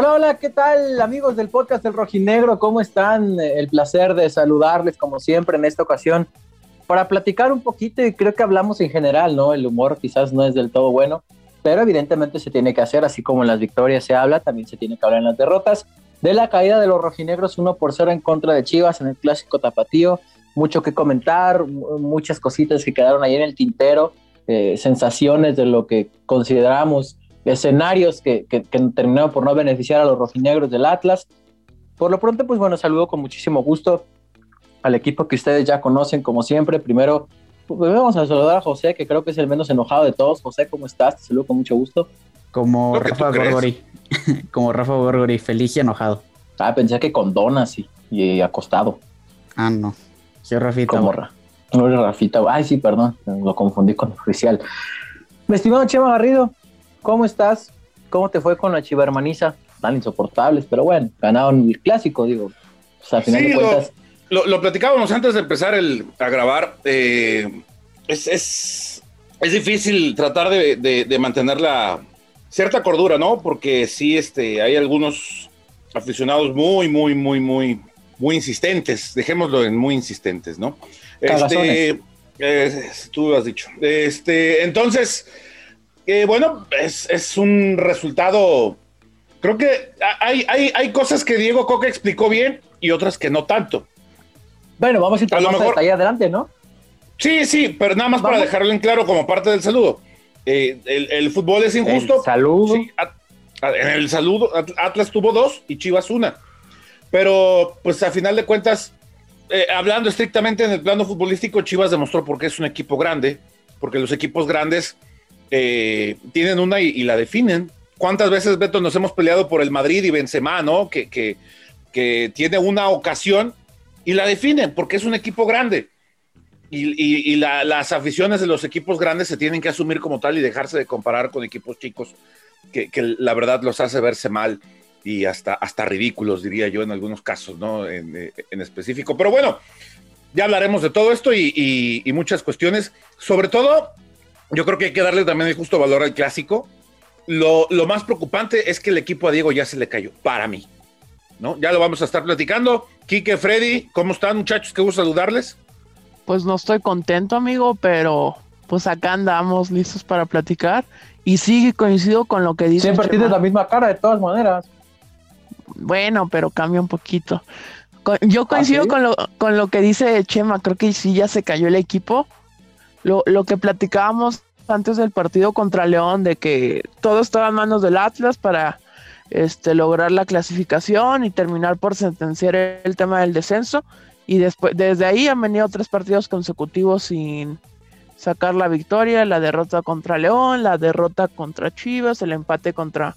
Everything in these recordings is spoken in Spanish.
Hola, hola, ¿qué tal amigos del podcast del Rojinegro? ¿Cómo están? El placer de saludarles como siempre en esta ocasión para platicar un poquito y creo que hablamos en general, ¿no? El humor quizás no es del todo bueno, pero evidentemente se tiene que hacer, así como en las victorias se habla, también se tiene que hablar en las derrotas. De la caída de los rojinegros 1 por 0 en contra de Chivas en el clásico tapatío, mucho que comentar, muchas cositas que quedaron ahí en el tintero, eh, sensaciones de lo que consideramos escenarios que, que, terminaron por no beneficiar a los rojinegros del Atlas. Por lo pronto, pues bueno, saludo con muchísimo gusto al equipo que ustedes ya conocen, como siempre. Primero, pues vamos a saludar a José, que creo que es el menos enojado de todos. José, ¿cómo estás? Te saludo con mucho gusto. Como Rafa Gorgori. como Rafa Gorgori, feliz y enojado. Ah, pensé que con donas y, acostado. Ah, no. Soy Rafita. Como No eres Rafita. Ay, sí, perdón. Lo confundí con el oficial. Mi estimado Chema Garrido, ¿Cómo estás? ¿Cómo te fue con la chiva hermaniza? Tan insoportables, pero bueno, ganaron el clásico, digo. al final de cuentas. Lo, platicábamos antes de empezar el, a grabar. Eh, es, es, es, difícil tratar de, de, mantener la cierta cordura, ¿no? Porque sí, este, hay algunos aficionados muy, muy, muy, muy, muy insistentes. Dejémoslo en muy insistentes, ¿no? Este, eh, tú lo has dicho. Este, entonces bueno, es, un resultado. Creo que hay, hay, cosas que Diego Coca explicó bien y otras que no tanto. Bueno, vamos a ir a lo mejor ahí adelante, ¿no? Sí, sí, pero nada más para dejarlo en claro como parte del saludo. Eh, el, fútbol es injusto. saludo. en el saludo, Atlas tuvo dos y Chivas una. Pero, pues a final de cuentas, eh, hablando estrictamente en el plano futbolístico, Chivas demostró por qué es un equipo grande, porque los equipos grandes eh, tienen una y, la definen. ¿Cuántas veces, Beto, nos hemos peleado por el Madrid y Benzema, ¿no? Que, que, tiene una ocasión y la definen porque es un equipo grande. Y, las aficiones de los equipos grandes se tienen que asumir como tal y dejarse de comparar con equipos chicos que, la verdad los hace verse mal y hasta, hasta ridículos, diría yo, en algunos casos, ¿no? En, eh, en específico. Pero bueno, ya hablaremos de todo esto y, y muchas cuestiones. Sobre todo, yo creo que hay que darle también el justo valor al clásico. Lo, más preocupante es que el equipo a Diego ya se le cayó, para mí. ¿no? Ya lo vamos a estar platicando. Quique, Freddy, ¿cómo están muchachos? Qué gusto saludarles. Pues no estoy contento, amigo, pero pues acá andamos listos para platicar. Y sí coincido con lo que dice. Siempre tienes la misma cara, de todas maneras. Bueno, pero cambia un poquito. Yo coincido ¿Ah, con, lo, con lo que dice Chema, creo que sí ya se cayó el equipo lo, lo que platicábamos antes del partido contra León, de que todo estaba en manos del Atlas para este, lograr la clasificación y terminar por sentenciar el tema del descenso. Y después, desde ahí han venido tres partidos consecutivos sin sacar la victoria, la derrota contra León, la derrota contra Chivas, el empate contra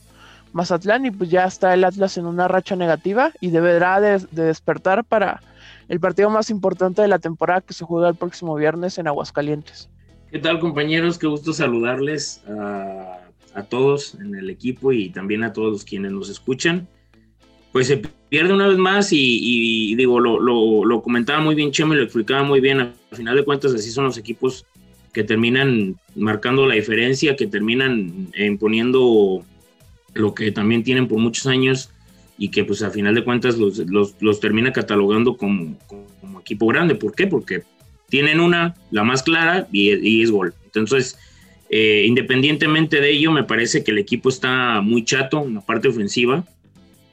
Mazatlán y pues ya está el Atlas en una racha negativa y deberá de despertar para el partido más importante de la temporada que se juega el próximo viernes en Aguascalientes. ¿Qué tal compañeros? Qué gusto saludarles a, todos en el equipo y también a todos quienes nos escuchan. Pues se pierde una vez más y, digo, lo, comentaba muy bien Chema y lo explicaba muy bien. Al final de cuentas así son los equipos que terminan marcando la diferencia, que terminan imponiendo lo que también tienen por muchos años y que pues a final de cuentas los, los, termina catalogando como, como, equipo grande. ¿Por qué? Porque tienen una, la más clara, y, es gol. Entonces, eh, independientemente de ello, me parece que el equipo está muy chato en la parte ofensiva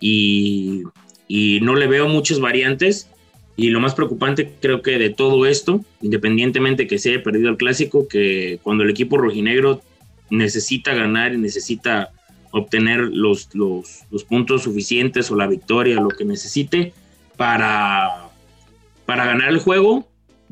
y, y no le veo muchas variantes. Y lo más preocupante creo que de todo esto, independientemente que se haya perdido el clásico, que cuando el equipo rojinegro necesita ganar y necesita obtener los, los, puntos suficientes o la victoria, lo que necesite para, para ganar el juego,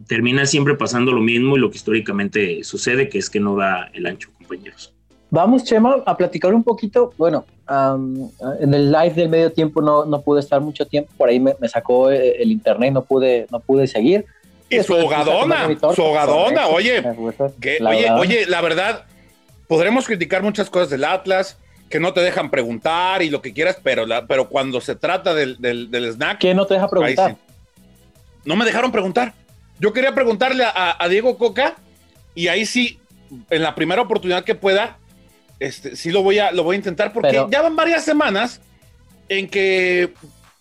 termina siempre pasando lo mismo y lo que históricamente sucede, que es que no da el ancho, compañeros. Vamos, Chema, a platicar un poquito. Bueno, en el live del medio tiempo no, no pude estar mucho tiempo, por ahí me, sacó eh, el internet, no pude, no pude seguir. Y su hogadona, su hogadona, oye, oye, oye, la verdad, podremos criticar muchas cosas del Atlas, que no te dejan preguntar y lo que quieras, pero, la, pero cuando se trata del, del, snack. ¿Qué no te deja preguntar? No me dejaron preguntar. Yo quería preguntarle a, Diego Coca y ahí sí, en la primera oportunidad que pueda, este, sí lo voy a, lo voy a intentar porque ya van varias semanas en que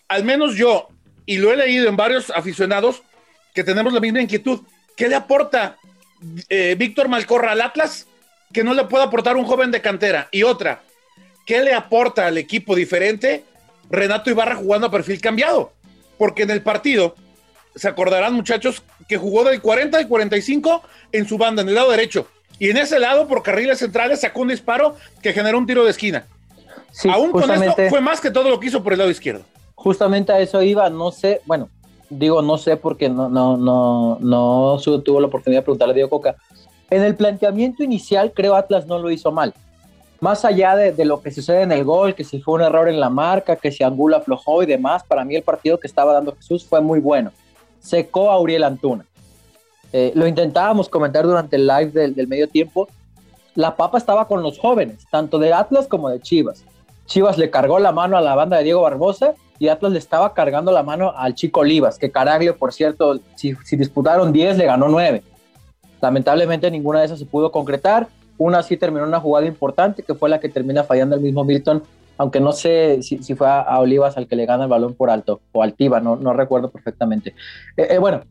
al menos yo, y lo he leído en varios aficionados, que tenemos la misma inquietud. ¿Qué le aporta eh, Víctor Malcorra al Atlas que no le puede aportar un joven de cantera? Y otra, ¿qué le aporta al equipo diferente Renato Ibarra jugando a perfil cambiado? Porque en el partido, se acordarán muchachos, que jugó del 40 al 45 en su banda, en el lado derecho. Y en ese lado, por carriles centrales, sacó un disparo que generó un tiro de esquina. Aún con esto, fue más que todo lo que hizo por el lado izquierdo. Justamente a eso iba, no sé, bueno, digo no sé porque no, no, no, no tuvo la oportunidad de preguntarle a Diego Coca. En el planteamiento inicial, creo Atlas no lo hizo mal. Más allá de, lo que sucede en el gol, que si fue un error en la marca, que si Angula aflojó y demás, para mí el partido que estaba dando Jesús fue muy bueno. Secó a Uriel Antuna. Eh, lo intentábamos comentar durante el live del, del medio tiempo. La papa estaba con los jóvenes, tanto de Atlas como de Chivas. Chivas le cargó la mano a la banda de Diego Barbosa y Atlas le estaba cargando la mano al chico Olivas, que Caraglio, por cierto, si, disputaron 10, le ganó 9. Lamentablemente ninguna de esas se pudo concretar. Una sí terminó una jugada importante, que fue la que termina fallando el mismo Milton, aunque no sé si, fue a, Olivas al que le gana el balón por alto, o Altiva, no, no recuerdo perfectamente. Eh, eh, bueno,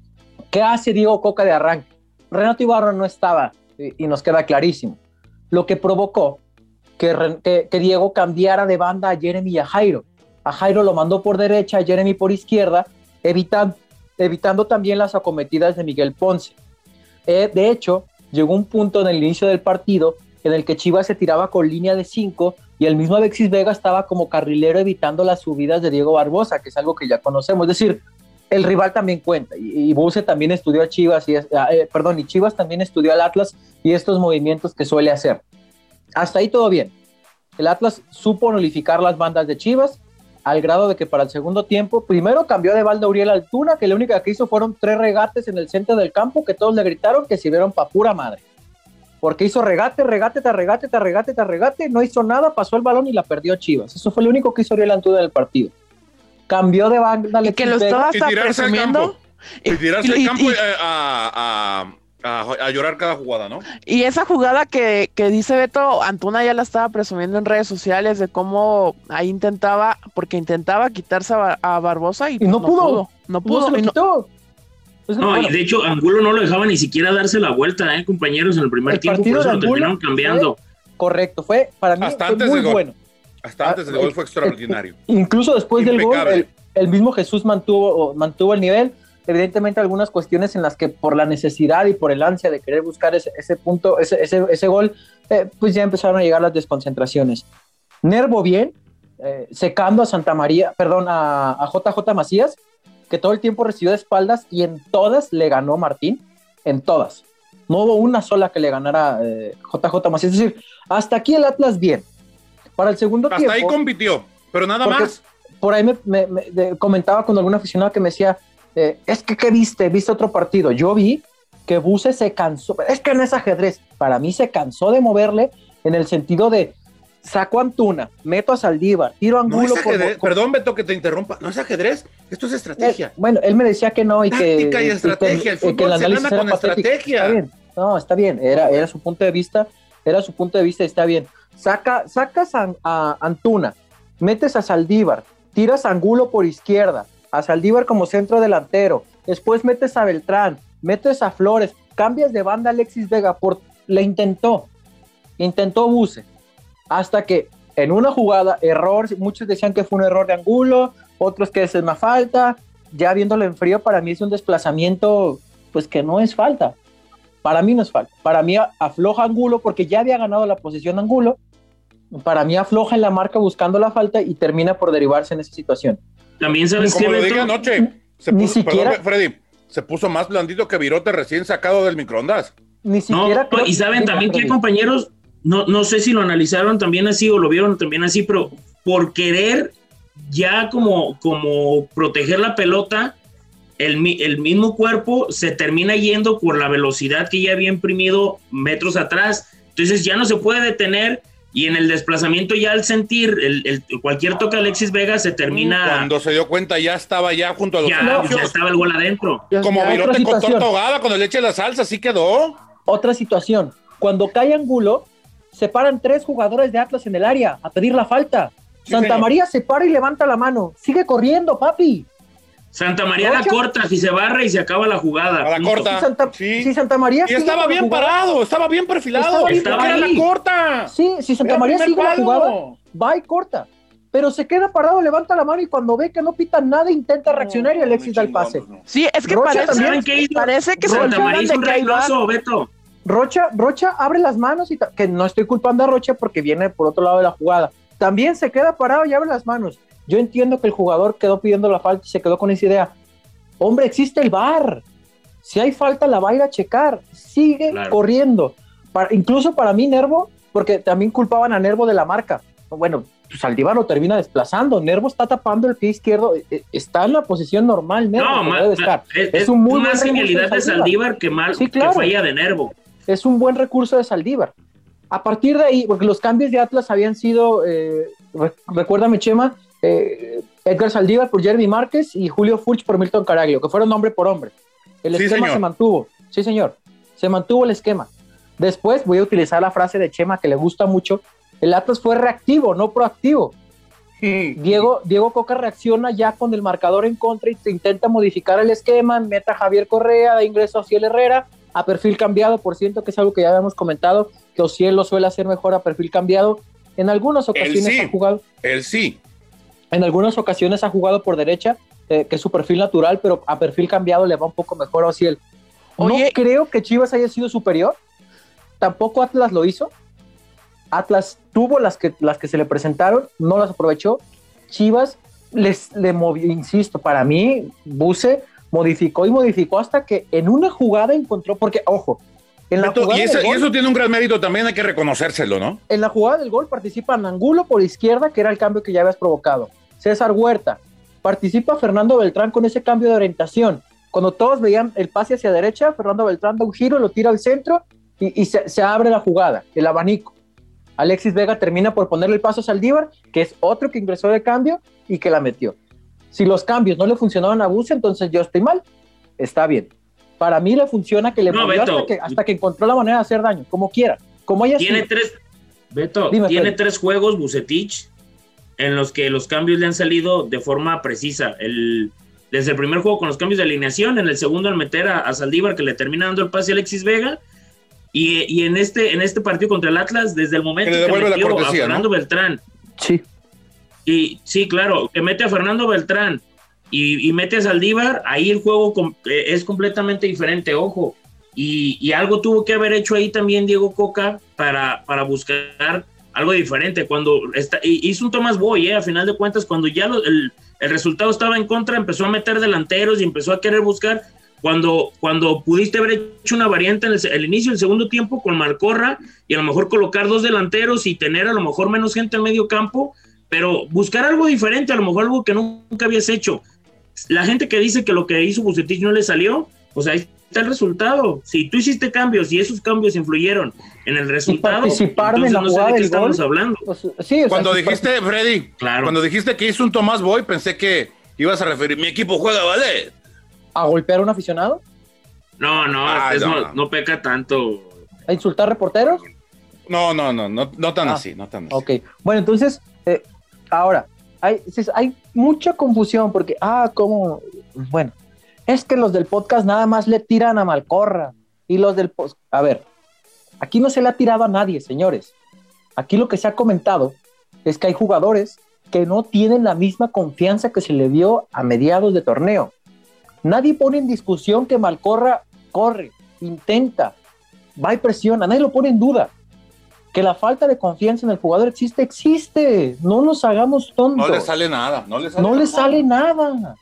¿qué hace Diego Coca de arranque? Renato Ibarro no estaba, y, y nos queda clarísimo. Lo que provocó que, Diego cambiara de banda a Jeremy y a Jairo. A Jairo lo mandó por derecha, a Jeremy por izquierda, evitando, evitando también las acometidas de Miguel Ponce. Eh, de hecho, llegó un punto en el inicio del partido en el que Chivas se tiraba con línea de 5 y el mismo Alexis Vega estaba como carrilero evitando las subidas de Diego Barbosa, que es algo que ya conocemos. Es decir, el rival también cuenta y, Buse también estudió a Chivas, y, ah, eh, perdón, y Chivas también estudió al Atlas y estos movimientos que suele hacer hasta ahí todo bien. El Atlas supo nulificar las bandas de Chivas al grado de que para el segundo tiempo, primero cambió de balde Uriel Altuna, que la única que hizo fueron tres regates en el centro del campo que todos le gritaron que sirvieron pa' pura madre. Porque hizo regate, regate, te regate, te regate, te regate, no hizo nada, pasó el balón y la perdió Chivas. Eso fue lo único que hizo Uriel Altuna del partido. Cambió de banda. Y que lo estaba hasta presumiendo. Y tirarse al campo eh, a a, llorar cada jugada, ¿no? Y esa jugada que, dice Beto, Antuna ya la estaba presumiendo en redes sociales de cómo ahí intentaba, porque intentaba quitarse a, Barbosa y, no, pudo. No pudo. No, pues no, y de hecho Angulo no lo dejaba ni siquiera darse la vuelta, ¿eh, compañeros? En el primer tiempo, por eso lo terminaron cambiando. correcto, fue para mí Hasta antes muy bueno. Hasta antes del gol fue extraordinario. Incluso después del gol, el, el, mismo Jesús mantuvo, mantuvo el nivel evidentemente algunas cuestiones en las que por la necesidad y por el ansia de querer buscar ese, punto, ese, ese, gol, eh, pues ya empezaron a llegar las desconcentraciones. Nervo bien, eh, secando a Santa María, perdón, a, JJ Macías, que todo el tiempo recibió de espaldas y en todas le ganó Martín, en todas. No hubo una sola que le ganara JJ eh, Macías. Es decir, hasta aquí el Atlas bien. Para el segundo tiempo. Hasta ahí compitió, pero nada más. Por ahí me, comentaba con algún aficionado que me decía, eh, es que, ¿qué viste? ¿Viste otro partido? Yo vi que Buse se cansó, es que no es ajedrez, para mí se cansó de moverle en el sentido de saco a Antuna, meto a Saldívar, tiro a Angulo. Perdón, Beto, que te interrumpa, no es ajedrez, esto es estrategia. bueno, él me decía que no y que... y estrategia, el fútbol se gana con estrategia. Está bien, no, está bien, era, era su punto de vista, era su punto de vista y está bien. Saca, sacas a, a Antuna, metes a Saldívar, tiras a Angulo por izquierda, a Saldívar como centro delantero, después metes a Beltrán, metes a Flores, cambias de banda Alexis Vega, por, le intentó, intentó Buse, hasta que en una jugada, error, muchos decían que fue un error de Angulo, otros que es una falta, ya viéndolo en frío, para mí es un desplazamiento, pues que no es falta. Para mí no es falta. Para mí afloja Angulo porque ya había ganado la posición Angulo. Para mí afloja en la marca buscando la falta y termina por derivarse en esa situación. También sabes Como lo dije anoche, se puso, siquiera... Freddy, se puso más blandito que virote recién sacado del microondas. Ni siquiera. y saben también que compañeros, no, no sé si lo analizaron también así o lo vieron también así, pero por querer ya como, como proteger la pelota, el, el, mismo cuerpo se termina yendo por la velocidad que ya había imprimido metros atrás. Entonces ya no se puede detener y en el desplazamiento ya al sentir el, cualquier toque Alexis Vega se termina... Cuando se dio cuenta ya estaba ya junto a los ya, ya estaba el gol adentro. Como virote con torta ahogada, cuando le eche la salsa, así quedó. Otra situación, cuando cae Angulo, se paran tres jugadores de Atlas en el área a pedir la falta. Santa María se para y levanta la mano. Sigue corriendo, papi. Santa María la corta, si se barra y se acaba la jugada. A la corta. Si Santa, María. Y estaba bien parado, estaba bien perfilado. Estaba, era la corta. Sí, si Santa María sigue la jugada, va y corta. Pero se queda parado, levanta la mano y cuando ve que no pita nada, intenta reaccionar y Alexis da el pase. Sí, es que parece, que, parece que Santa María hizo un Beto. Rocha, Rocha abre las manos y que no estoy culpando a Rocha porque viene por otro lado de la jugada. También se queda parado y abre las manos. Yo entiendo que el jugador quedó pidiendo la falta y se quedó con esa idea. Hombre, existe el VAR. Si hay falta, la va a ir a checar. Sigue corriendo. Para, incluso para mí, Nervo, porque también culpaban a Nervo de la marca. Bueno, pues Saldívar lo termina desplazando. Nervo está tapando el pie izquierdo. E, e, está en la posición normal, Nervo. No, Es, un muy más genialidad de Saldívar, que mal que falla de Nervo. Es un buen recurso de Saldívar. A partir de ahí, porque los cambios de Atlas habían sido, eh, recuérdame, Chema, eh, Edgar Saldívar por Jeremy Márquez y Julio Furch por Milton Caraglio, que fueron hombre por hombre. El esquema se mantuvo. Sí, señor. Se mantuvo el esquema. Después voy a utilizar la frase de Chema que le gusta mucho. El Atlas fue reactivo, no proactivo. Diego, Diego Coca reacciona ya con el marcador en contra y intenta modificar el esquema, meta a Javier Correa, da ingreso a Ciel Herrera, a perfil cambiado, por ciento que es algo que ya habíamos comentado, que Ociel lo suele hacer mejor a perfil cambiado. En algunas ocasiones ha jugado. Él sí. En algunas ocasiones ha jugado por derecha, eh, que es su perfil natural, pero a perfil cambiado le va un poco mejor a Ociel. No creo que Chivas haya sido superior. Tampoco Atlas lo hizo. Atlas tuvo las que, las que se le presentaron, no las aprovechó. Chivas les le movió, insisto, para mí, Buse modificó y modificó hasta que en una jugada encontró, porque, ojo, en la y, eso, tiene un gran mérito también, hay que reconocérselo, ¿no? En la jugada del gol participa Angulo por izquierda, que era el cambio que ya habías provocado. César Huerta. Participa Fernando Beltrán con ese cambio de orientación. Cuando todos veían el pase hacia derecha, Fernando Beltrán da un giro, lo tira al centro y, se, abre la jugada, el abanico. Alexis Vega termina por ponerle el paso a Saldívar, que es otro que ingresó de cambio y que la metió. Si los cambios no le funcionaban a Buse, entonces yo estoy mal. Está bien. Para mí le funciona que le movió hasta, que, hasta que encontró la manera de hacer daño, como quiera. Como ella tiene tres, Beto, tiene tres juegos Bucetich en los que los cambios le han salido de forma precisa. El, desde el primer juego con los cambios de alineación, en el segundo al meter a, Saldívar que le termina dando el pase a Alexis Vega, y, en, este, en este partido contra el Atlas, desde el momento que, metió a Fernando Beltrán. Sí. Y sí, claro, que mete a Fernando Beltrán y, mete a Saldívar, ahí el juego eh, es completamente diferente, ojo. Y, y, algo tuvo que haber hecho ahí también Diego Coca para, para buscar algo diferente. Cuando está, hizo un Tomás Boy, eh, a final de cuentas, cuando ya el, resultado estaba en contra, empezó a meter delanteros y empezó a querer buscar. Cuando, cuando pudiste haber hecho una variante en el, inicio del segundo tiempo con Marcorra y a lo mejor colocar dos delanteros y tener a lo mejor menos gente en medio campo, pero buscar algo diferente, a lo mejor algo que nunca habías hecho. La gente que dice que lo que hizo Bucetich no le salió, pues ahí está el resultado. Si tú hiciste cambios y esos cambios influyeron en el resultado, entonces no sé de qué estamos hablando. Pues, cuando dijiste, Freddy, cuando dijiste que hizo un Tomás Boy, pensé que ibas a referir, mi equipo juega ¿vale? ¿A golpear a un aficionado? No, no, ah, no, peca tanto. ¿A insultar reporteros? No, no, no, no, no tan ah, así, no tan así. Ok, bueno, entonces, eh, ahora, hay, hay mucha confusión porque, ah, ¿cómo? Bueno, es que los del podcast nada más le tiran a Malcorra y los del podcast, a ver, aquí no se le ha tirado a nadie, señores. Aquí lo que se ha comentado es que hay jugadores que no tienen la misma confianza que se le dio a mediados de torneo. Nadie pone en discusión que Malcorra corre, intenta, va y presiona, nadie lo pone en duda. Que la falta de confianza en el jugador existe, existe. No nos hagamos tontos. No le sale nada, no le sale, no le sale nada.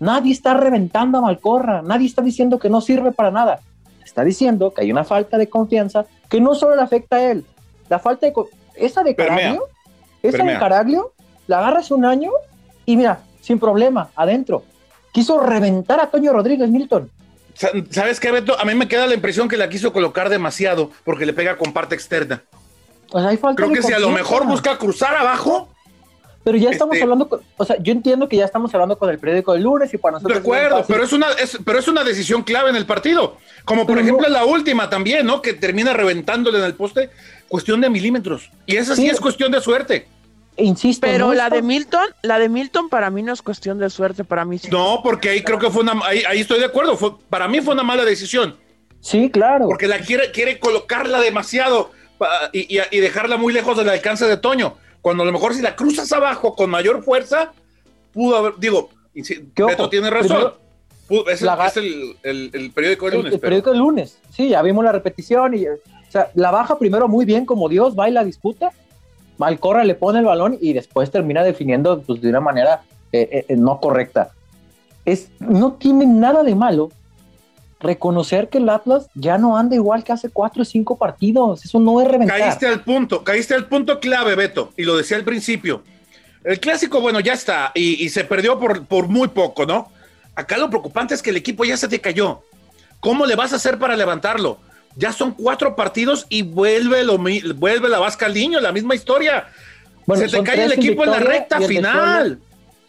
Nadie está reventando a Malcorra, nadie está diciendo que no sirve para nada. Está diciendo que hay una falta de confianza que no solo le afecta a él, la falta de esa de Caraglio, esa de Caraglio, la agarra hace un año y mira, sin problema, adentro. Quiso reventar a Toño Rodríguez Milton. ¿Sabes qué, Beto? A mí me queda la impresión que la quiso colocar demasiado porque le pega con parte externa. Pues hay falta Creo que si a lo mejor busca cruzar abajo, pero ya estamos este, hablando, o sea, yo entiendo que ya estamos hablando con el periódico del lunes y para nosotros. De acuerdo, pero es una, pero es una decisión clave en el partido. Como por ejemplo en la última también, ¿no? Que termina reventándole en el poste, cuestión de milímetros. Y esa sí, es cuestión de suerte. insisto. Pero la de Milton, la de Milton para mí no es cuestión de suerte, para mí sí. No, porque ahí creo que fue una, ahí, estoy de acuerdo, fue, para mí fue una mala decisión. Sí, claro. Porque la quiere, quiere colocarla demasiado y, dejarla muy lejos del alcance de Toño. Cuando a lo mejor si la cruzas abajo con mayor fuerza, pudo haber, digo, Beto tiene razón. es, el, periódico del lunes. El, periódico del lunes, sí, ya vimos la repetición y, o sea, la baja primero muy bien como Dios va y la disputa, Malcorra le pone el balón y después termina definiendo pues, de una manera eh, eh, no correcta. Es, no tiene nada de malo reconocer que el Atlas ya no anda igual que hace cuatro o cinco partidos. Eso no es reventar. Caíste al punto, caíste al punto clave, Beto, y lo decía al principio. El clásico, bueno, ya está, y, se perdió por, por, muy poco, ¿no? Acá lo preocupante es que el equipo ya se te cayó. ¿Cómo le vas a hacer para levantarlo? Ya son cuatro partidos y vuelve, lo, vuelve la Vasca al niño, la misma historia. se te cae el equipo en la recta final.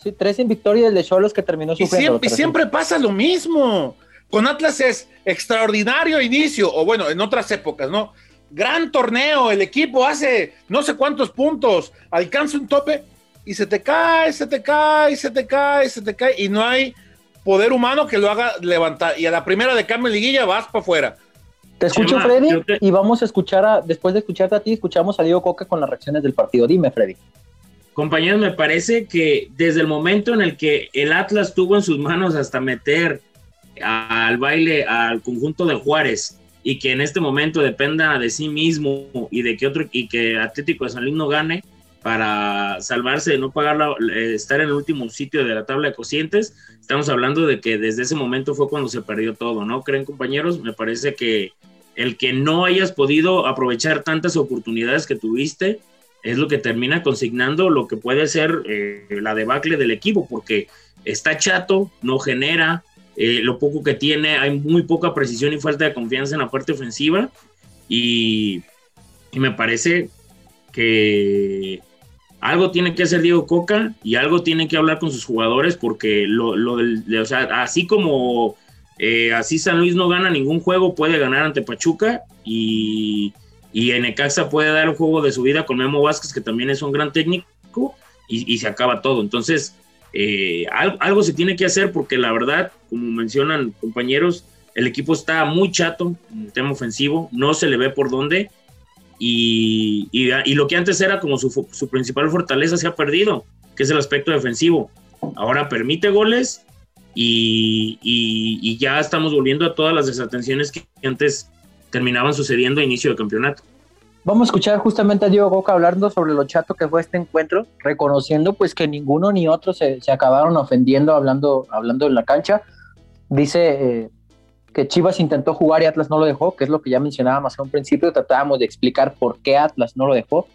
sí, tres en victoria y el de Cholos que terminó sufriendo. y siempre pasa lo mismo. Con Atlas es extraordinario inicio, o bueno, en otras épocas, ¿no? Gran torneo, el equipo hace no sé cuántos puntos, alcanza un tope y se te cae, se te cae, se te cae, se te cae, y no hay poder humano que lo haga levantar. Y a la primera de cambio liguilla vas para afuera. Te escucho, Freddy, y vamos a escuchar, a, después de escucharte a ti, escuchamos a Diego Coca con las reacciones del partido. Dime, Freddy. Compañeros, me parece que desde el momento en el que el Atlas tuvo en sus manos hasta meter al baile al conjunto de Juárez y que en este momento dependa de sí mismo y de que otro y que Atlético de San Luis no gane para salvarse de no pagar estar en el último sitio de la tabla de cocientes, estamos hablando de que desde ese momento fue cuando se perdió todo, ¿no? ¿Creen compañeros? Me parece que el que no hayas podido aprovechar tantas oportunidades que tuviste es lo que termina consignando lo que puede ser eh, la debacle del equipo, porque está chato, no genera, eh, lo poco que tiene, hay muy poca precisión y falta de confianza en la parte ofensiva y, me parece que algo tiene que hacer Diego Coca y algo tiene que hablar con sus jugadores porque lo, lo o sea, así como eh, así San Luis no gana ningún juego, puede ganar ante Pachuca y, y en Ecaxa puede dar un juego de su vida con Memo Vázquez, que también es un gran técnico, y se acaba todo. Entonces, eh, algo, se tiene que hacer porque la verdad, como mencionan compañeros, el equipo está muy chato en el tema ofensivo, no se le ve por dónde y, lo que antes era como su, principal fortaleza se ha perdido, que es el aspecto defensivo. Ahora permite goles y, y ya estamos volviendo a todas las desatenciones que antes terminaban sucediendo a inicio del campeonato. Vamos a escuchar justamente a Diego Boca hablando sobre lo chato que fue este encuentro, reconociendo pues que ninguno ni otro se, acabaron ofendiendo hablando, hablando en la cancha. Dice eh, que Chivas intentó jugar y Atlas no lo dejó, que es lo que ya mencionábamos a un principio, tratábamos de explicar por qué Atlas no lo dejó,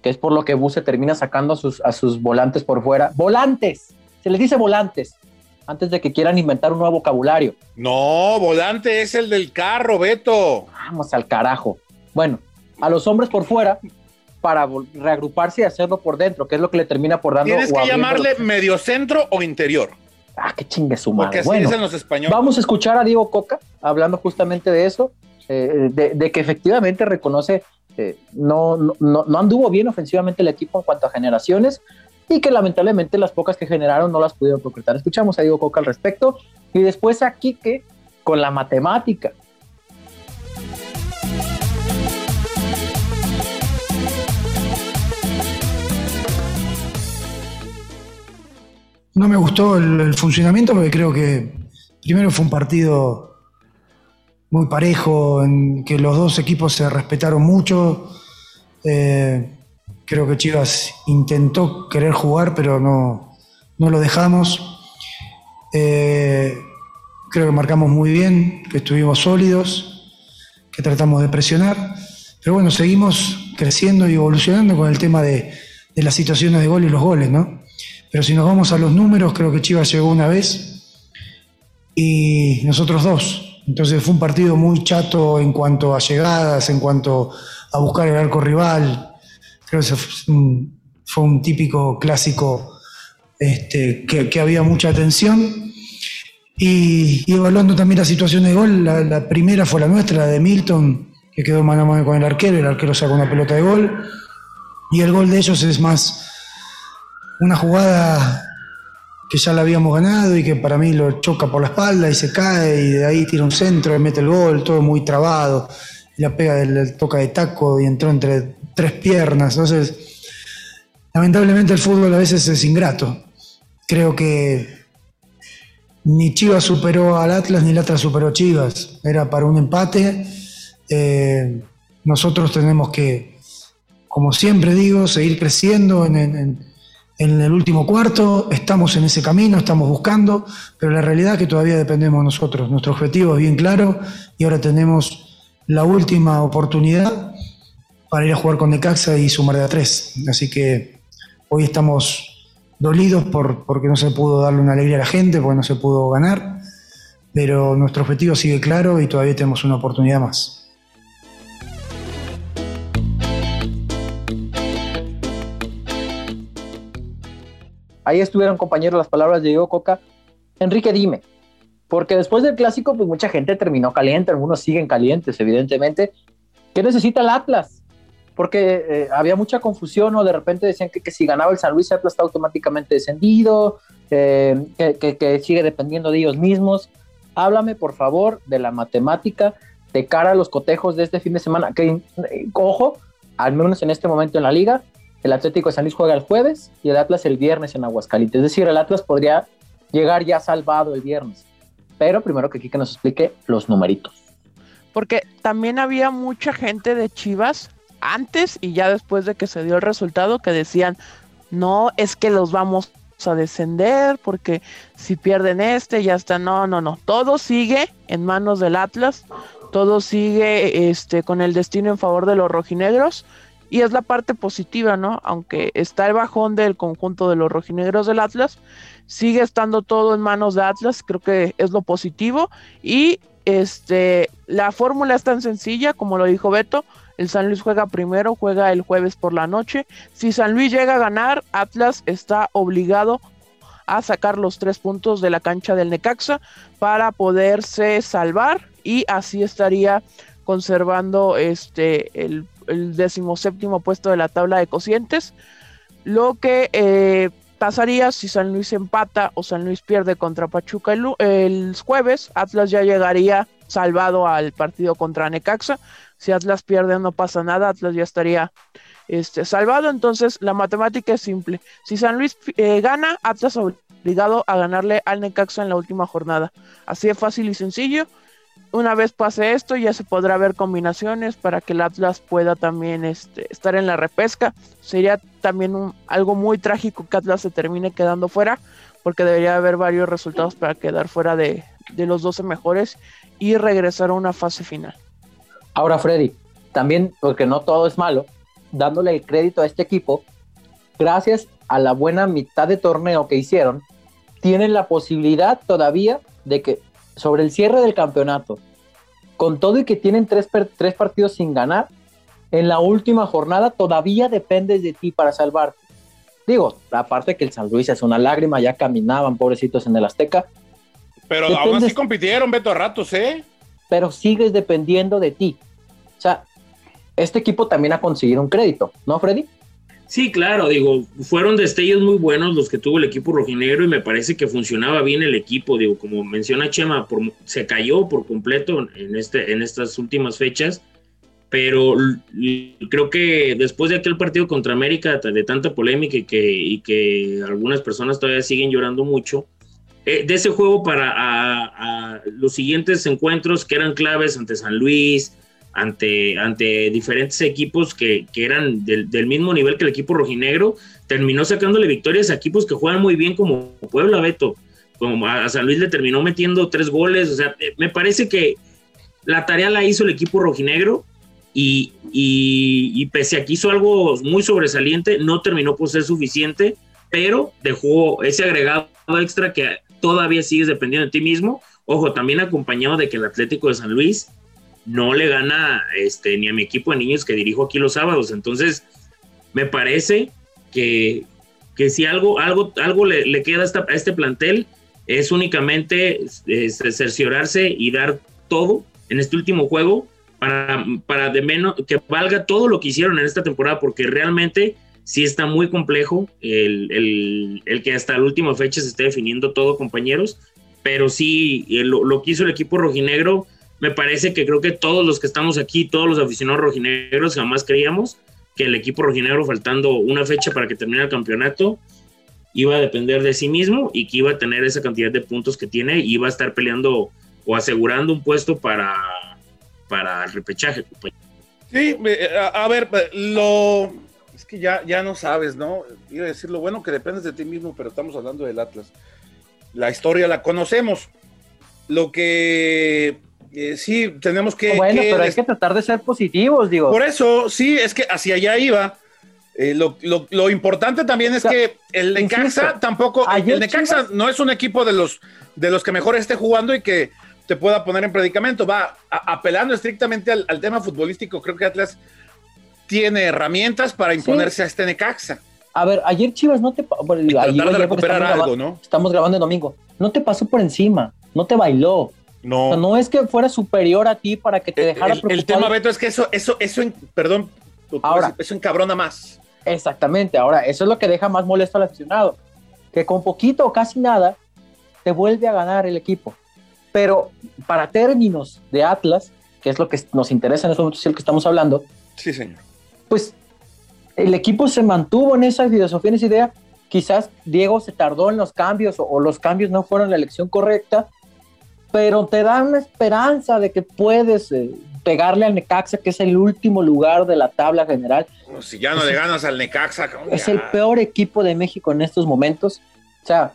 que es por lo que Buse termina sacando a sus, a sus volantes por fuera. ¡Volantes! Se les dice volantes, antes de que quieran inventar un nuevo vocabulario. No, volante es el del carro, Beto. Vamos al carajo. Bueno, a los hombres por fuera para reagruparse y hacerlo por dentro, que es lo que le termina por dando. Tienes que llamarle medio centro o interior. Ah, qué chingue su madre. Porque así dicen los españoles. Vamos a escuchar a Diego Coca hablando justamente de eso, eh, de, que efectivamente reconoce eh, no, no, no, anduvo bien ofensivamente el equipo en cuanto a generaciones y que lamentablemente las pocas que generaron no las pudieron concretar. Escuchamos a Diego Coca al respecto y después a Quique con la matemática. No me gustó el, funcionamiento porque creo que primero fue un partido muy parejo, en que los dos equipos se respetaron mucho. Eh, creo que Chivas intentó querer jugar, pero no, lo dejamos. Eh, creo que marcamos muy bien, que estuvimos sólidos, que tratamos de presionar. Pero bueno, seguimos creciendo y evolucionando con el tema de, de las situaciones de gol y los goles, ¿no? Pero si nos vamos a los números, creo que Chivas llegó una vez y nosotros dos. Entonces fue un partido muy chato en cuanto a llegadas, en cuanto a buscar el arco rival. Creo que fue un, típico clásico este, que, había mucha tensión. Y, evaluando también la situación de gol, la, primera fue la nuestra, la de Milton, que quedó mano a mano con el arquero, el arquero sacó una pelota de gol. Y el gol de ellos es más una jugada que ya la habíamos ganado y que para mí lo choca por la espalda y se cae y de ahí tira un centro y mete el gol, todo muy trabado. Y la pega del toca de taco y entró entre tres piernas. Entonces, lamentablemente el fútbol a veces es ingrato. Creo que ni Chivas superó al Atlas ni el Atlas superó a Chivas. Era para un empate. Eh, nosotros tenemos que, como siempre digo, seguir creciendo en, el último cuarto. Estamos en ese camino, estamos buscando, pero la realidad es que todavía dependemos de nosotros. Nuestro objetivo es bien claro y ahora tenemos la última oportunidad para ir a jugar con Necaxa y sumar de a tres. Así que hoy estamos dolidos por, porque no se pudo darle una alegría a la gente, porque no se pudo ganar, pero nuestro objetivo sigue claro y todavía tenemos una oportunidad más. Ahí estuvieron, compañeros, las palabras de Diego Coca. Enrique, dime, porque después del clásico, pues mucha gente terminó caliente, algunos siguen calientes, evidentemente. ¿Qué necesita el Atlas? porque eh, había mucha confusión o de repente decían que, si ganaba el San Luis Atlas está automáticamente descendido, eh, que, sigue dependiendo de ellos mismos. Háblame por favor de la matemática de cara a los cotejos de este fin de semana, que eh, ojo, al menos en este momento en la liga, el Atlético de San Luis juega el jueves y el Atlas el viernes en Aguascalientes. Es decir, el Atlas podría llegar ya salvado el viernes. Pero primero que que nos explique los numeritos. Porque también había mucha gente de Chivas antes y ya después de que se dio el resultado que decían, no, es que los vamos a descender porque si pierden este ya está, no, no, no, todo sigue en manos del Atlas, todo sigue este con el destino en favor de los rojinegros y es la parte positiva, ¿no? Aunque está el bajón del conjunto de los rojinegros del Atlas, sigue estando todo en manos de Atlas, creo que es lo positivo y este la fórmula es tan sencilla como lo dijo Beto, el San Luis juega primero, juega el jueves por la noche. Si San Luis llega a ganar, Atlas está obligado a sacar los tres puntos de la cancha del Necaxa para poderse salvar y así estaría conservando este el, el decimoséptimo puesto de la tabla de cocientes. Lo que eh, pasaría si San Luis empata o San Luis pierde contra Pachuca el jueves, Atlas ya llegaría salvado al partido contra Necaxa. Si Atlas pierde no pasa nada, Atlas ya estaría este, salvado. Entonces la matemática es simple. Si San Luis eh, gana, Atlas obligado a ganarle al Necaxa en la última jornada. Así de fácil y sencillo. Una vez pase esto, ya se podrá ver combinaciones para que el Atlas pueda también este, estar en la repesca. Sería también algo muy trágico que Atlas se termine quedando fuera, porque debería haber varios resultados para quedar fuera de, de los 12 mejores y regresar a una fase final. Ahora, Freddy, también, porque no todo es malo, dándole el crédito a este equipo, gracias a la buena mitad de torneo que hicieron, tienen la posibilidad todavía de que sobre el cierre del campeonato, con todo y que tienen tres, tres partidos sin ganar, en la última jornada todavía dependes de ti para salvarte. Digo, aparte que el San Luis es una lágrima, ya caminaban pobrecitos en el Azteca, pero aún así compitieron, Beto, a ratos, ¿eh? Pero sigues dependiendo de ti. O sea, este equipo también ha conseguido un crédito, ¿no, Freddy? Sí, claro, digo, fueron destellos muy buenos los que tuvo el equipo rojinegro y me parece que funcionaba bien el equipo, digo, como menciona Chema, se cayó por completo en, este, en estas últimas fechas, pero creo que después de aquel partido contra América de tanta polémica y que, algunas personas todavía siguen llorando mucho, eh, de ese juego para los siguientes encuentros que eran claves ante San Luis, ante, ante diferentes equipos que, eran del, mismo nivel que el equipo rojinegro, terminó sacándole victorias a equipos que juegan muy bien como Puebla Beto. Como a San Luis le terminó metiendo tres goles. O sea, eh, me parece que la tarea la hizo el equipo rojinegro y, y pese a que hizo algo muy sobresaliente, no terminó por ser suficiente, pero dejó ese agregado extra que todavía sigues dependiendo de ti mismo. Ojo, también acompañado de que el Atlético de San Luis no le gana este, ni a mi equipo de niños que dirijo aquí los sábados. Entonces, me parece que, que si algo, algo, algo le, queda a, este plantel es únicamente este, cerciorarse y dar todo en este último juego para, para de menos que valga todo lo que hicieron en esta temporada, porque realmente sí está muy complejo el, que hasta la última fecha se esté definiendo todo, compañeros, pero sí, lo, lo, que hizo el equipo rojinegro, me parece que creo que todos los que estamos aquí, todos los aficionados rojinegros, jamás creíamos que el equipo rojinegro, faltando una fecha para que termine el campeonato, iba a depender de sí mismo y que iba a tener esa cantidad de puntos que tiene y iba a estar peleando o asegurando un puesto para, para el repechaje. Sí, a, ver, lo es que ya, ya no sabes, ¿no? A decir lo bueno que dependes de ti mismo, pero estamos hablando del Atlas. La historia la conocemos. Lo que eh, sí tenemos que. Bueno, pero hay que tratar de ser positivos, digo. Por eso, sí, es que hacia allá iba. Eh, lo, importante también es que el Necaxa tampoco. El Necaxa no es un equipo de los, de los que mejor esté jugando y que te pueda poner en predicamento. Va apelando estrictamente al, tema futbolístico. Creo que Atlas tiene herramientas para imponerse a este Necaxa. A ver, ayer Chivas no te. Bueno, tratar de recuperar algo, ¿no? Estamos grabando el domingo. No te pasó por encima, no te bailó. No. no es que fuera superior a ti para que te dejara el, el tema, Beto, es que eso, eso, eso, perdón, ahora, eso encabrona más. Exactamente, ahora, eso es lo que deja más molesto al aficionado. Que con poquito o casi nada te vuelve a ganar el equipo. Pero para términos de Atlas, que es lo que nos interesa en este momento, es el que estamos hablando. Sí, señor. Pues el equipo se mantuvo en esa filosofía, en esa idea. Quizás Diego se tardó en los cambios o, los cambios no fueron la elección correcta, pero te da una esperanza de que puedes eh, pegarle al Necaxa, que es el último lugar de la tabla general. si ya no le ganas al Necaxa, es el peor equipo de México en estos momentos. O sea,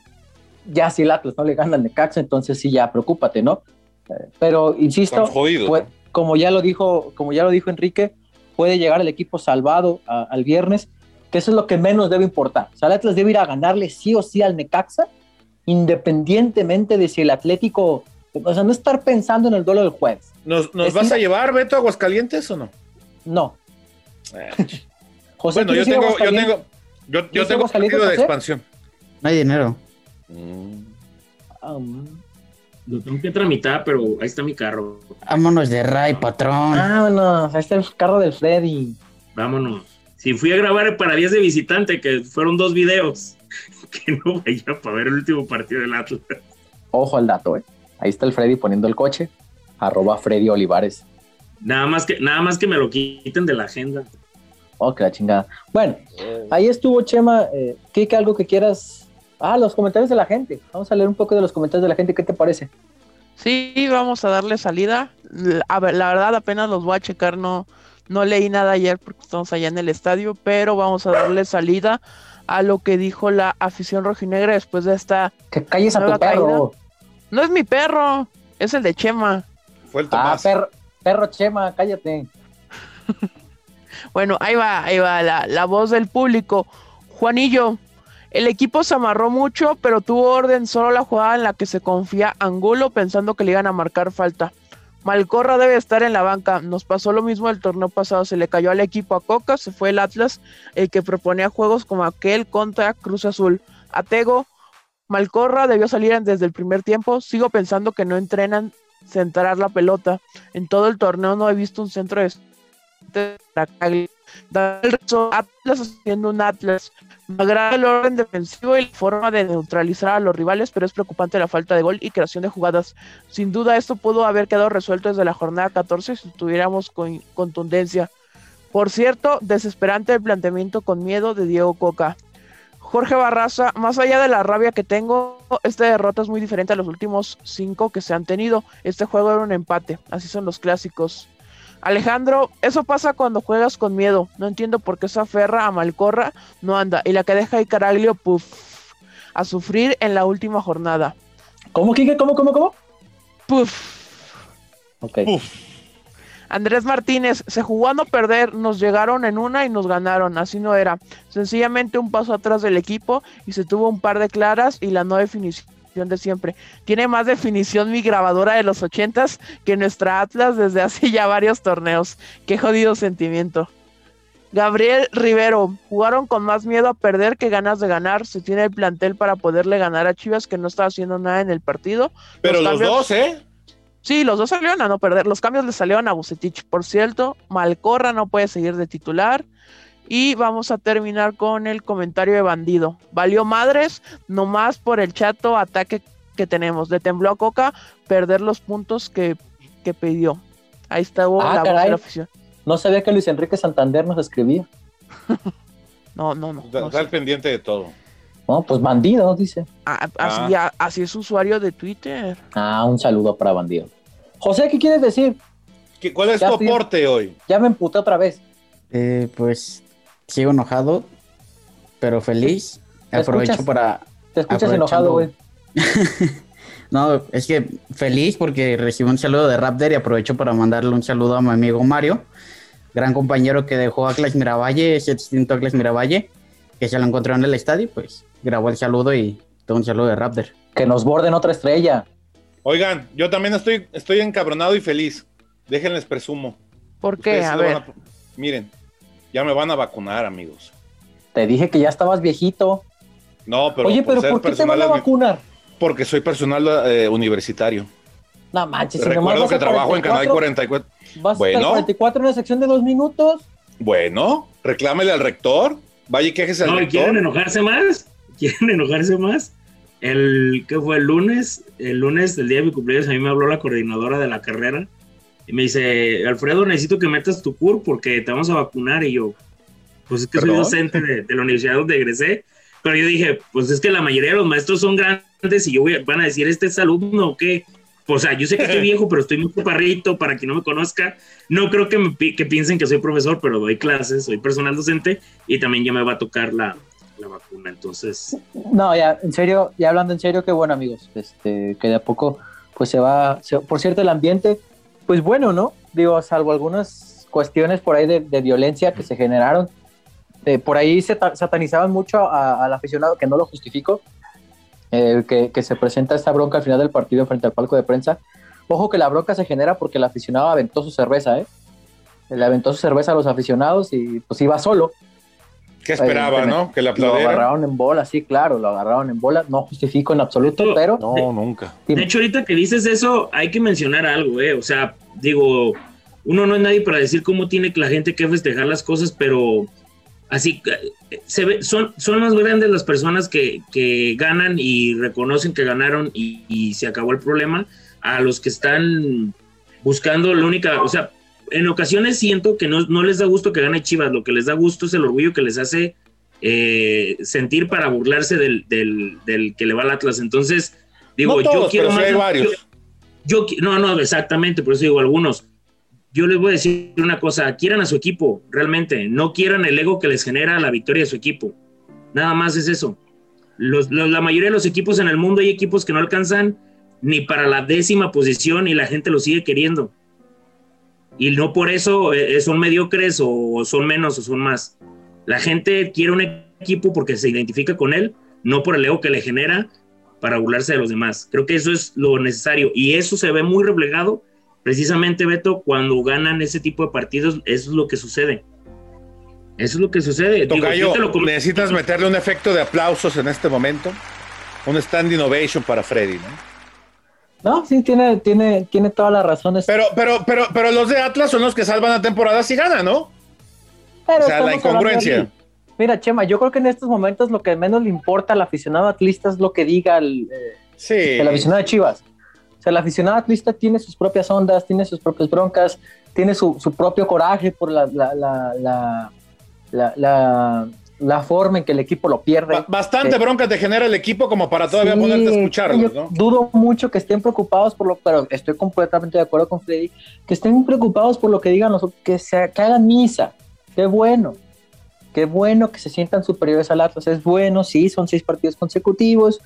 ya si el Atlas no le gana al Necaxa, entonces sí ya preocúpate, ¿no? Eh, pero insisto, como ya lo dijo, como ya lo dijo Enrique, puede llegar el equipo salvado al viernes, que eso es lo que menos debe importar. O sea, el Atlas debe ir a ganarle sí o sí al Necaxa, independientemente de si el Atlético, o sea, no estar pensando en el duelo del jueves. ¿Nos, vas a llevar, Beto, a Aguascalientes o no? No. Eh, José, bueno, yo tengo, yo tengo, yo, yo tengo partido de expansión. No hay dinero. Lo tengo que tramitar, pero ahí está mi carro. Vámonos de Ray, patrón. Vámonos, ahí está el carro del Freddy. Vámonos. Si fui a grabar para días de visitante, que fueron dos videos, que no vaya para ver el último partido del Atlas. Ojo al dato, eh. Ahí está el Freddy poniendo el coche. Arroba Freddy Olivares. Nada más que, nada más que me lo quiten de la agenda. Oh, que la chingada. Bueno, ahí estuvo Chema. Eh, ¿Qué algo que quieras Ah, los comentarios de la gente. Vamos a leer un poco de los comentarios de la gente. ¿Qué te parece? Sí, vamos a darle salida. A ver, la verdad apenas los voy a checar. No, no leí nada ayer porque estamos allá en el estadio, pero vamos a darle salida a lo que dijo la afición rojinegra después de esta. Que calles a tu perro. No es mi perro, es el de Chema. Fue el Ah, perro, perro Chema, cállate. bueno, ahí va, ahí va la, la voz del público. Juanillo, el equipo se amarró mucho, pero tuvo orden solo la jugada en la que se confía Angulo pensando que le iban a marcar falta. Malcorra debe estar en la banca. Nos pasó lo mismo el torneo pasado. Se le cayó al equipo a Coca, se fue el Atlas, el que proponía juegos como aquel contra Cruz Azul. Atego, Malcorra debió salir desde el primer tiempo. Sigo pensando que no entrenan centrar la pelota. En todo el torneo no he visto un centro de Atlas haciendo un Atlas. Me el orden defensivo y la forma de neutralizar a los rivales, pero es preocupante la falta de gol y creación de jugadas. Sin duda, esto pudo haber quedado resuelto desde la jornada 14 si tuviéramos contundencia. Por cierto, desesperante el planteamiento con miedo de Diego Coca. Jorge Barraza, más allá de la rabia que tengo, esta derrota es muy diferente a los últimos cinco que se han tenido. Este juego era un empate, así son los clásicos. Alejandro, eso pasa cuando juegas con miedo. No entiendo por qué esa ferra a Malcorra no anda. Y la que deja a Caraglio, puff, a sufrir en la última jornada. ¿Cómo, Kike? ¿Cómo, cómo, cómo? Puff. Ok. Andrés Martínez, se jugó a no perder, nos llegaron en una y nos ganaron, así no era. Sencillamente un paso atrás del equipo y se tuvo un par de claras y la no definición de siempre. Tiene más definición mi grabadora de los ochentas que nuestra Atlas desde hace ya varios torneos. Qué jodido sentimiento. Gabriel Rivero, jugaron con más miedo a perder que ganas de ganar. Se tiene el plantel para poderle ganar a Chivas que no está haciendo nada en el partido. Pero los, dos, ¿eh? Sí, los dos salieron a no perder. Los cambios le salieron a Bucetich. Por cierto, Malcorra no puede seguir de titular. Y vamos a terminar con el comentario de bandido. Valió madres, nomás por el chato ataque que tenemos. Le tembló a Coca perder los puntos que, que pidió. Ahí está ah, la voz de la afición. No sabía que Luis Enrique Santander nos escribía. no, no, no. Está al pendiente de todo. No, pues bandido, dice. Ah, así, ah. así, es usuario de Twitter. Ah, un saludo para bandido. José, ¿qué quieres decir? ¿Qué, ¿Cuál es tu aporte hoy? Ya me emputé otra vez. Eh, pues sigo enojado, pero feliz. Aprovecho para. Te escuchas enojado, güey. no, es que feliz porque recibí un saludo de Raptor y aprovecho para mandarle un saludo a mi amigo Mario, gran compañero que dejó a Clash Miravalle, ese distinto a Clash Miravalle, que se lo encontró en el estadio, pues grabó el saludo y todo un saludo de Raptor. Que nos borden otra estrella. Oigan, yo también estoy, estoy encabronado y feliz. Déjenles presumo. ¿Por qué? A ver. miren, ya me van a vacunar, amigos. Te dije que ya estabas viejito. No, pero. Oye, pero ¿por qué te van a vacunar? Porque soy personal eh, universitario. No manches, Recuerdo que trabajo en Canal 44. ¿Vas bueno, 44 en una sección de dos minutos? Bueno, reclámele al rector. Vaya y quéjese al rector. ¿Quieren enojarse más? ¿Quieren enojarse más? El que fue el lunes, el lunes del día de mi cumpleaños, a mí me habló la coordinadora de la carrera y me dice, Alfredo, necesito que metas tu CUR porque te vamos a vacunar. Y yo, pues es que soy docente de, la universidad donde egresé. Pero yo dije, pues es que la mayoría de los maestros son grandes y yo voy, van a decir, ¿este es alumno o qué? O sea, yo sé que estoy viejo, pero estoy muy parrito para quien no me conozca. No creo que, me, que piensen que soy profesor, pero doy clases, soy personal docente y también ya me va a tocar la, vacuna. Entonces. No, ya, en serio, ya hablando en serio, qué bueno, amigos. Este, que de a poco, pues se va. por cierto, el ambiente pues bueno, ¿no? Digo, salvo algunas cuestiones por ahí de, violencia que se generaron, eh, por ahí se satanizaban mucho al aficionado, que no lo justifico, eh, que, se presenta esta bronca al final del partido frente al palco de prensa. Ojo que la bronca se genera porque el aficionado aventó su cerveza, ¿eh? Le aventó su cerveza a los aficionados y pues iba solo. ¿Qué esperaba, no? Que la aplaudieran. Lo agarraron en bola, sí, claro, lo agarraron en bola. No justifico en absoluto, pero. No, nunca. De hecho, ahorita que dices eso, hay que mencionar algo, ¿eh? O sea, digo, uno no es nadie para decir cómo tiene que la gente que festejar las cosas, pero así se ve, son, son más grandes las personas que, que ganan y reconocen que ganaron y, y se acabó el problema a los que están buscando la única, o sea, en ocasiones siento que no, les da gusto que gane Chivas, lo que les da gusto es el orgullo que les hace eh, sentir para burlarse del, que le va al Atlas. Entonces, digo, yo quiero más. Yo, no, no, exactamente, por eso digo algunos. Yo les voy a decir una cosa: quieran a su equipo, realmente. No quieran el ego que les genera la victoria de su equipo. Nada más es eso. la mayoría de los equipos en el mundo hay equipos que no alcanzan ni para la décima posición y la gente lo sigue queriendo y no por eso eh, eh, son mediocres o son menos o son más. La gente quiere un equipo porque se identifica con él, no por el ego que le genera para burlarse de los demás. Creo que eso es lo necesario y eso se ve muy reflejado precisamente, Beto, cuando ganan ese tipo de partidos, eso es lo que sucede. Eso es lo que sucede. Tocayo, necesitas meterle un efecto de aplausos en este momento, un stand innovation para Freddy, ¿no? No, sí, tiene, tiene, tiene todas las razones. Pero, pero, pero, pero los de Atlas son los que salvan la temporada si ganan, ¿no? o sea, la incongruencia. Mira, Chema, yo creo que en estos momentos lo que menos le importa al aficionado atlista es lo que diga el, eh, el aficionado de Chivas. O sea, el aficionado atlista tiene sus propias ondas, tiene sus propias broncas, tiene su, su propio coraje por la, la, la, la la forma en que el equipo lo pierde. Bastante eh, bronca te genera el equipo como para todavía ponerte a escucharlo, ¿no? Dudo mucho que estén preocupados por lo, pero estoy completamente de acuerdo con Freddy, que estén preocupados por lo que digan los, que, se, que hagan misa. Qué bueno. Qué bueno que se sientan superiores al Atlas. Es bueno, sí, son seis partidos consecutivos.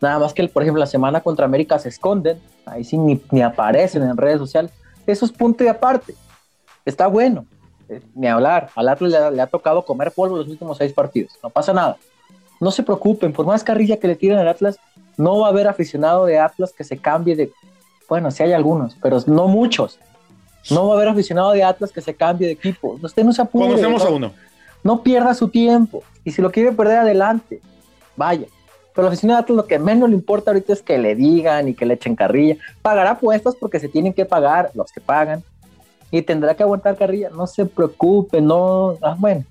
Nada más que, por ejemplo, la semana contra América se esconden. Ahí sí ni, ni aparecen en redes sociales. Eso es punto y aparte. Está bueno ni hablar. Al Atlas le, ha tocado comer polvo los últimos seis partidos. No pasa nada. No se preocupen, por más carrilla que le tiren al Atlas, no va a haber aficionado de Atlas que se cambie de. Bueno, sí hay algunos, pero no muchos. No va a haber aficionado de Atlas que se cambie de equipo. Usted no se apure. Conocemos a uno. No pierda su tiempo. Y si lo quiere perder adelante, vaya. Pero al aficionado de Atlas lo que menos le importa ahorita es que le digan y que le echen carrilla. Pagará puestos porque se tienen que pagar los que pagan y tendrá que aguantar carrilla. No se preocupe, no. Ah, bueno,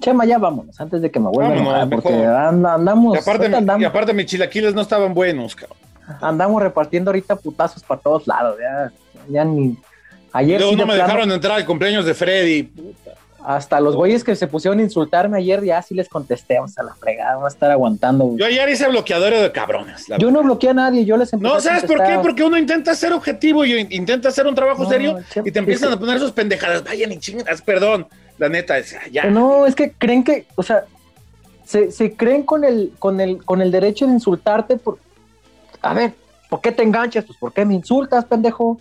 Chema, ya vámonos, antes de que me vuelva a Vámonos, enojar, porque andamos, Y aparte, ahorita mi- andamos, y aparte mis chilaquiles no estaban buenos, cabrón. andamos repartiendo ahorita putazos para todos lados, ya, ya ni... Y Ayer luego sí no me plano, dejaron entrar al cumpleaños de Freddy. Hasta los güeyes que se pusieron a insultarme ayer ya sí les contesté, vamos a la fregada, vamos a estar aguantando. Yo ayer hice bloqueadero de cabrones. Yo no bloqueé a nadie, yo les empecé No, a ¿sabes por qué? Porque uno intenta ser objetivo y intenta hacer un trabajo No, serio che- y te empiezan a poner sus pendejadas. Vayan y chingas, perdón. La neta, es, ya. No, es que creen que, o sea, se, se creen con el, con el, con el derecho de insultarte por. A ver, ¿por qué te enganchas? Pues ¿por qué me insultas, pendejo?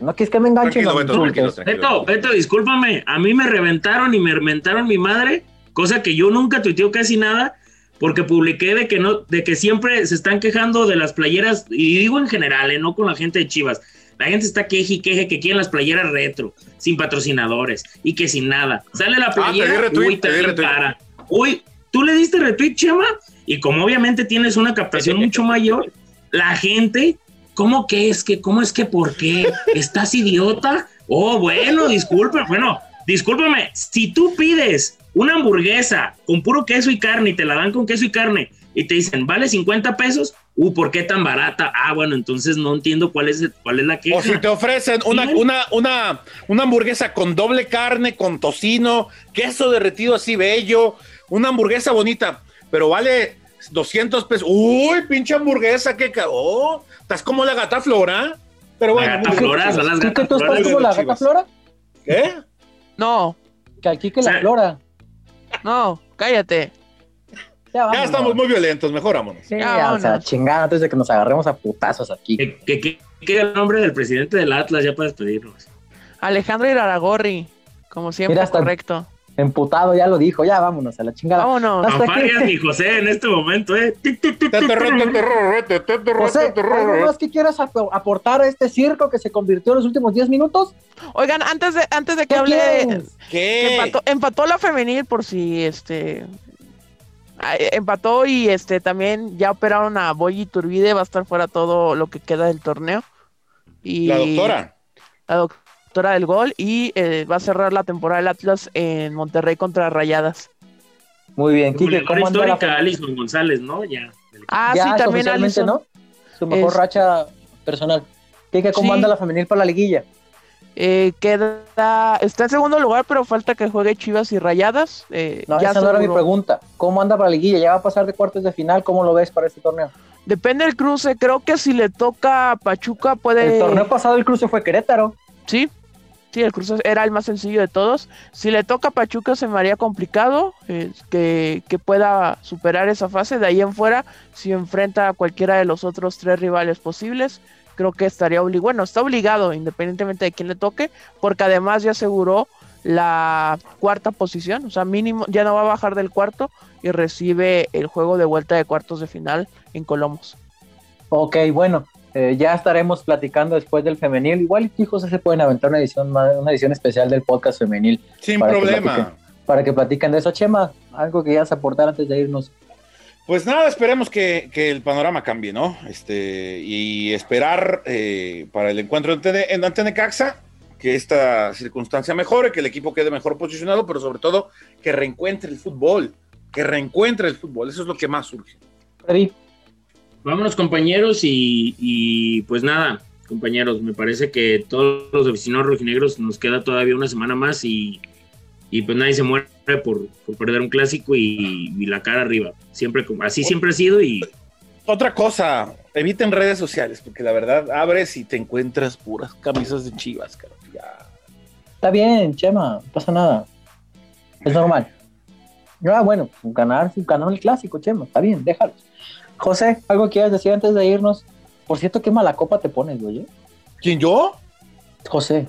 No quieres que me enganche, Tranquilo, Beto, tranquilo, insultes. tranquilo. Beto, Beto, discúlpame, a mí me reventaron y me reventaron mi madre, cosa que yo nunca tuiteo casi nada, porque publiqué de que no, de que siempre se están quejando de las playeras, y digo en general, eh, no con la gente de Chivas. La gente está queje y queje que quieren las playeras retro, sin patrocinadores y que sin nada. Sale la Ah, playera, retweet, uy, te cara. Uy, tú le diste retweet, Chema, y como obviamente tienes una captación mucho mayor, la gente, ¿cómo que es que, cómo es que, por qué? ¿Estás idiota? Oh, bueno, disculpa, bueno, discúlpame, si tú pides una hamburguesa con puro queso y carne y te la dan con queso y carne y te dicen, vale 50 pesos, uh, ¿por qué tan barata? Ah, bueno, entonces no entiendo cuál es, cuál es la queja. O si te ofrecen una, una, una, una hamburguesa con doble carne, con tocino, queso derretido así bello, una hamburguesa bonita, pero vale 200 pesos. Uy, pinche hamburguesa, qué cagó. Estás como la gata flora. Pero bueno, La gata flora, son las ¿Tú que gatas tú estás como la Chivas. gata flora? ¿Qué? No, Que aquí que la flora. no, cállate. Ya, Ya estamos muy violentos, mejor vámonos. Sí, Ya, o sea, chingada, antes de que nos agarremos a putazos aquí. Que, que, que, que el nombre del presidente del Atlas ya para despedirnos. Alejandro Iraragorri, como siempre, Mira, hasta- correcto. Emputado, ya lo dijo, ya vámonos a la chingada. Vámonos. Hasta No ni José en este momento, ¿eh? José, ¿algo más que quieras ap- aportar a este circo que se convirtió en los últimos 10 minutos? Oigan, antes de, antes de que ¿Qué hable, que ¿Qué? empató, empató la femenil por si este empató y este también ya operaron a Boy Turbide, va a estar fuera todo lo que queda del torneo. Y La doctora. La doctora del gol y eh, va a cerrar la temporada del Atlas en Monterrey contra Rayadas. Muy bien, Kike, Goleadora ¿cómo anda la histórica, Alison González, ¿no? Ya. Ah, Ya sí, también Alison. ¿no? Su mejor Es- racha personal. Kike, ¿cómo Sí. anda la femenil para la liguilla? Eh, queda, está en segundo lugar, pero falta que juegue Chivas y Rayadas. eh, No, ya esa no era mi pregunta. ¿Cómo anda para la liguilla? ¿Ya va a pasar de cuartos de final? ¿Cómo lo ves para este torneo? Depende del cruce, creo que si le toca a Pachuca puede... El torneo pasado el cruce fue Querétaro. Sí, sí, el cruce era el más sencillo de todos. Si le toca a Pachuca se me haría complicado eh, que, que pueda superar esa fase. De ahí en fuera, si enfrenta a cualquiera de los otros tres rivales posibles, creo que estaría obligado. Bueno, está obligado, independientemente de quién le toque, porque además ya aseguró la cuarta posición. O sea, mínimo, ya no va a bajar del cuarto y recibe el juego de vuelta de cuartos de final en Colomos. Ok, bueno, eh, ya estaremos platicando después del femenil. Igual José se pueden aventar una edición, una edición especial del podcast femenil Sin para que problema. platiquen. para que platiquen de eso. Chema, algo que quieras aportar antes de irnos. Pues nada, esperemos que, que el panorama cambie, ¿no? Este, y esperar eh, para el encuentro en ante Necaxa que esta circunstancia mejore, que el equipo quede mejor posicionado, pero sobre todo que reencuentre el fútbol, que reencuentre el fútbol, eso es lo que más surge. Vámonos, compañeros, y, y, pues nada, compañeros, me parece que todos los aficionados rojinegros nos queda todavía una semana más y, y pues nadie se muere por, por perder un clásico y, y la cara arriba. Siempre, como- así siempre ha sido y Otra cosa, eviten redes sociales, porque la verdad abres y te encuentras puras camisas de chivas, cara. Ya. está bien, Chema, no pasa nada. Es normal. Ah, bueno, ganar, ganar el clásico, Chema, está bien, déjalo. José, ¿algo quieras decir antes de irnos? Por cierto, qué mala copa te pones, güey. ¿eh? ¿Quién yo? José,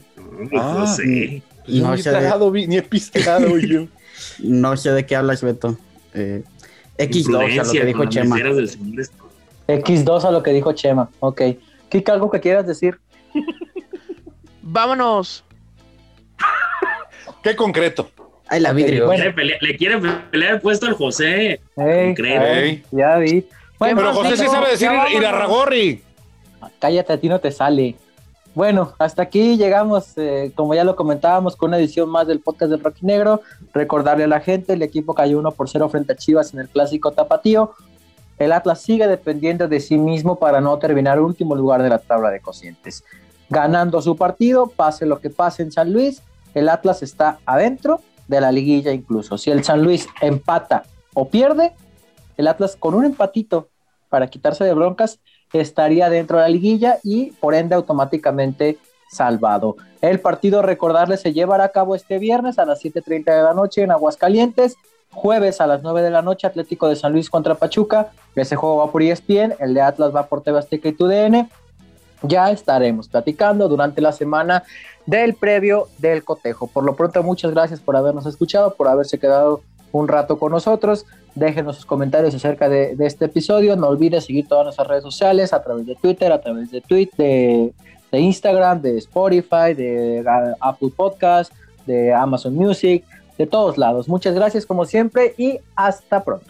no, Ah, no sé. Yo No ni he sé de- ni he pisteado yo. No sé de qué hablas, Beto. Eh, X2 a lo que dijo Chema. meseras del segundo esto. X2 a lo que dijo Chema. Ok. Kike, ¿algo que quieras decir? Vámonos. Qué concreto. Ay, la vidrio. Bueno. Le, quiere pelear el puesto al José. Ey, Increíble. ey, ya vi. Bueno, Pero José sí sabe decir. Irarragorri. cállate, a ti no te sale. Bueno, hasta aquí llegamos, eh, como ya lo comentábamos, con una edición más del podcast del Rocky Negro. Recordarle a la gente, el equipo cayó 1 por 0 frente a Chivas en el clásico tapatío. El Atlas sigue dependiendo de sí mismo para no terminar último lugar de la tabla de cocientes. Ganando su partido, pase lo que pase en San Luis, el Atlas está adentro de la liguilla incluso. Si el San Luis empata o pierde, el Atlas con un empatito para quitarse de broncas estaría dentro de la liguilla y por ende automáticamente salvado. El partido, recordarles, se llevará a cabo este viernes a las 7.30 de la noche en Aguascalientes. Jueves a las 9 de la noche, Atlético de San Luis contra Pachuca. Ese juego va por ESPN, el de Atlas va por TV y TUDN. Ya estaremos platicando durante la semana del previo del cotejo. Por lo pronto, muchas gracias por habernos escuchado, por haberse quedado un rato con nosotros. Déjenos sus comentarios acerca de, este episodio. No olviden seguir todas nuestras redes sociales a través de Twitter, a través de Tweet, de, Instagram, de Spotify, de Apple Podcast, de Amazon Music, de todos lados. Muchas gracias como siempre y hasta pronto.